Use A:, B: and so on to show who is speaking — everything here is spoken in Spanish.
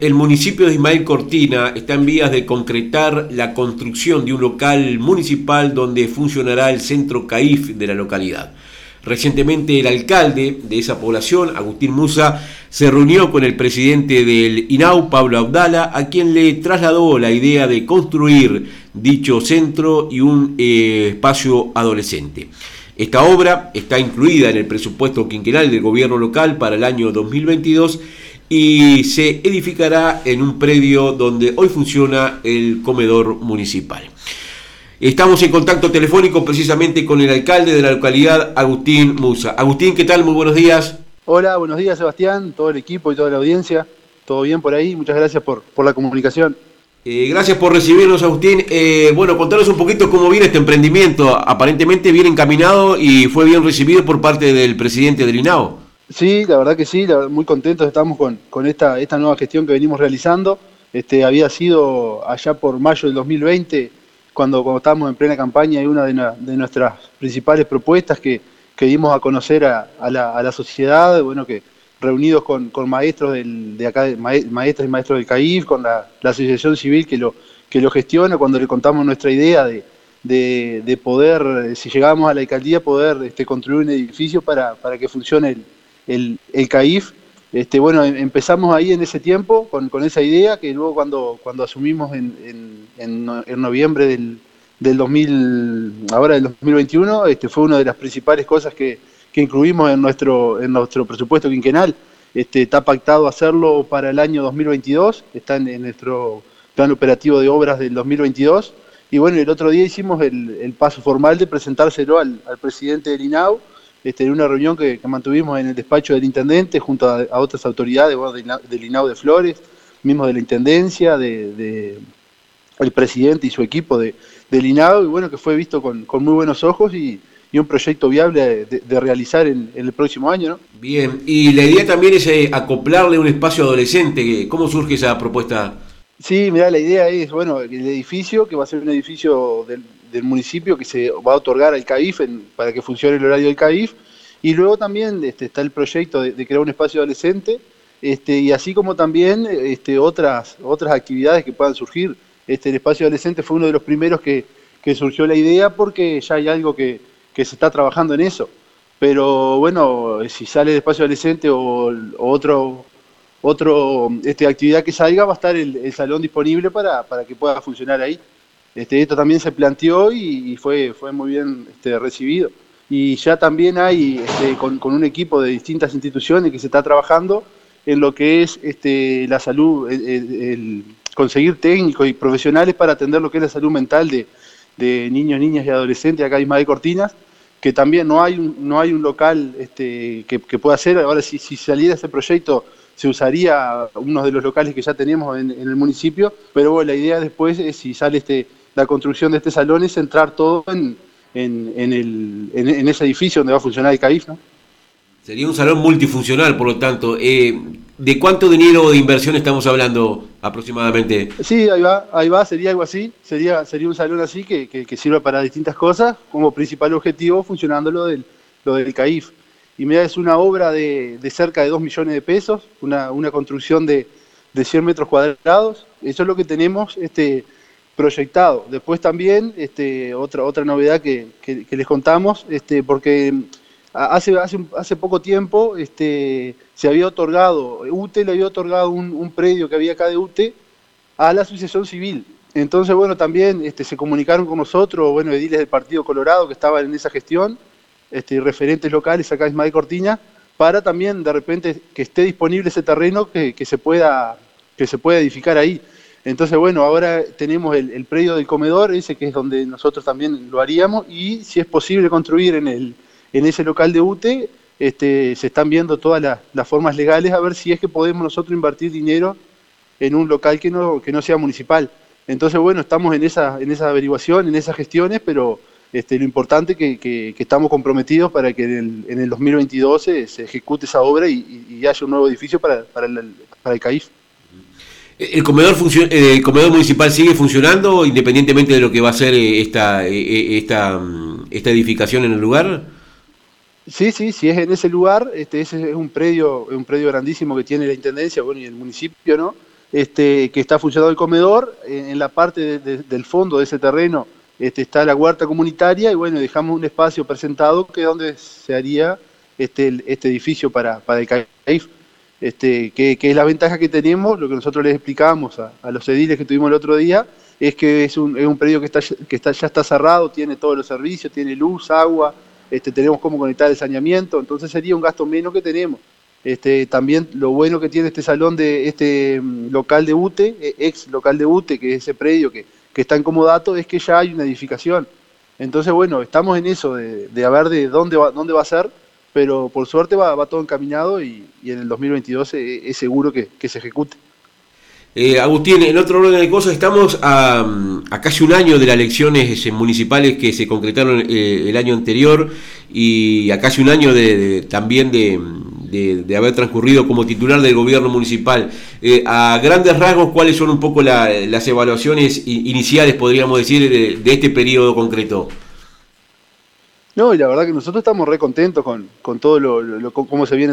A: El municipio de Ismael Cortina está en vías de concretar la construcción de un local municipal donde funcionará el centro CAIF de la localidad. Recientemente el alcalde de esa población, Agustín Musa, se reunió con el presidente del INAU, Pablo Abdala, a quien le trasladó la idea de construir dicho centro y un eh, espacio adolescente. Esta obra está incluida en el presupuesto quinquenal del gobierno local para el año 2022 y se edificará en un predio donde hoy funciona el comedor municipal. Estamos en contacto telefónico precisamente con el alcalde de la localidad, Agustín Musa. Agustín, ¿qué tal? Muy buenos días.
B: Hola, buenos días Sebastián, todo el equipo y toda la audiencia. ¿Todo bien por ahí? Muchas gracias por, por la comunicación.
A: Eh, gracias por recibirnos, Agustín. Eh, bueno, contanos un poquito cómo viene este emprendimiento. Aparentemente bien encaminado y fue bien recibido por parte del presidente del INAO.
B: Sí, la verdad que sí, verdad, muy contentos estamos con, con esta, esta nueva gestión que venimos realizando. Este, había sido allá por mayo del 2020 cuando, cuando estábamos en plena campaña y una de, nuestras principales propuestas que, que dimos a conocer a, la, sociedad, bueno, que reunidos con, maestros del, de acá, mae- maestras y maestros del CAIF, con la, la asociación civil que lo, que lo gestiona, cuando le contamos nuestra idea de, de, de poder, eh, si llegamos a la alcaldía, poder este, construir un edificio para, para que funcione el, el, el CAIF. Este, bueno, em- empezamos ahí en ese tiempo con, esa idea que luego cuando, cuando asumimos en, en, en no- en noviembre del, del 2000, ahora del 2021, este, fue una de las principales cosas que, que incluimos en nuestro, en nuestro presupuesto quinquenal. Este, está pactado hacerlo para el año 2022, está en, nuestro plan operativo de obras del 2022. Y bueno, el otro día hicimos el, el paso formal de presentárselo al, al presidente del INAU, este, en una reunión que, que mantuvimos en el despacho del intendente junto a, a otras autoridades bueno, del, del INAU de Flores, mismo de la intendencia, de, de- el presidente y su equipo de, del INAU, y bueno, que fue visto con, con muy buenos ojos y, y un proyecto viable de, de realizar en, en el próximo año, ¿no?
A: Bien, y la idea también es eh, acoplarle un espacio adolescente. ¿Cómo surge esa propuesta?
B: Sí, mira, la idea es, bueno, el edificio, que va a ser un edificio del, del municipio que se va a otorgar al CAIF para que funcione el horario del CAIF, y luego también este, está el proyecto de, de crear un espacio adolescente, este, y así como también este, otras, otras actividades que puedan surgir. Este, el espacio adolescente fue uno de los primeros que, que surgió la idea porque ya hay algo que, que se está trabajando en eso. Pero bueno, si sale el espacio adolescente o, o otro otro este, actividad que salga, va a estar el, el salón disponible para, para que pueda funcionar ahí. Este, esto también se planteó y, fue, fue muy bien este, recibido. Y ya también hay este, con, un equipo de distintas instituciones que se está trabajando en lo que es la salud, conseguir técnicos y profesionales para atender lo que es la salud mental de, de niños, niñas y adolescentes acá en Ismael Cortinas, que también no hay un, no hay un local que, que pueda hacer. Ahora, si, si saliera ese proyecto, se usaría uno de los locales que ya tenemos en, en el municipio, pero bueno, la idea después es, si sale este, la construcción de este salón, es centrar todo en, en, en el, en, ese edificio donde va a funcionar el CAIF, ¿no?
A: Sería un salón multifuncional, por lo tanto. Eh, ¿De cuánto dinero de inversión estamos hablando aproximadamente?
B: Sí, ahí va, ahí va, sería algo así, sería, sería un salón así que, que, que sirva para distintas cosas, como principal objetivo funcionando lo del, lo del CAIF. Y mira, es una obra de, de cerca de 2 millones de pesos, una, una construcción de, de 100 metros cuadrados, eso es lo que tenemos este, proyectado. Después también, este, otra, otra novedad que, que- les contamos, este, porque hace, hace, poco tiempo este, se había otorgado, UTE le había otorgado un, un predio que había acá de UTE a la asociación civil. Entonces, bueno, también se comunicaron con nosotros, bueno, ediles del Partido Colorado que estaban en esa gestión, este, referentes locales acá en Ismael Cortina, para también de repente que esté disponible ese terreno que, que se, pueda, que se pueda edificar ahí. Entonces, bueno, ahora tenemos el, el predio del comedor, ese que es donde nosotros también lo haríamos, y si es posible construir en, el, en ese local de UTE, este, se están viendo todas las, las formas legales a ver si es que podemos nosotros invertir dinero en un local que no, que no sea municipal. Entonces, bueno, estamos en esa, en esa averiguación, en esas gestiones, pero este, lo importante es que, que, estamos comprometidos para que en el, en el 2022 se, se ejecute esa obra y, y- y haya un nuevo edificio para, para, el, para el CAIF.
A: ¿El comedor, ¿El comedor municipal sigue funcionando independientemente de lo que va a ser esta, esta, mm, esta edificación en el lugar?
B: Sí, sí, sí es en ese lugar, este, ese es un predio, un predio grandísimo que tiene la intendencia, bueno, y el municipio, ¿no? Este, que está funcionando el comedor, en, la parte del fondo de ese terreno este, está la huerta comunitaria y bueno, dejamos un espacio presentado que es donde se haría este, este edificio para, para el CAIF, este, que, es la ventaja que tenemos, lo que nosotros les explicamos a, los ediles que tuvimos el otro día, es que es un, es un predio que, está, que está, ya está cerrado, tiene todos los servicios, tiene luz, agua, este, tenemos cómo conectar el saneamiento, entonces sería un gasto menos que tenemos. Este, también lo bueno que tiene este salón de este mm, local de UTE, eh, ex local de UTE, que es ese predio que, que está en comodato, es que ya hay una edificación. Entonces, bueno, estamos en eso de, de ver de dónde va, dónde va a ser, pero por suerte va, todo encaminado y, en el 2022 es, es seguro que, se ejecute.
A: Eh, Agustín, en otro orden de cosas, estamos a, casi un año de las elecciones eh, municipales que se concretaron eh, el año anterior y a casi un año de, también de, haber transcurrido como titular del gobierno municipal. a grandes rasgos, ¿cuáles son un poco las evaluaciones iniciales, podríamos decir, de, este periodo concreto?
B: No, y la verdad que nosotros estamos re contentos con, con todo lo, lo, cómo se viene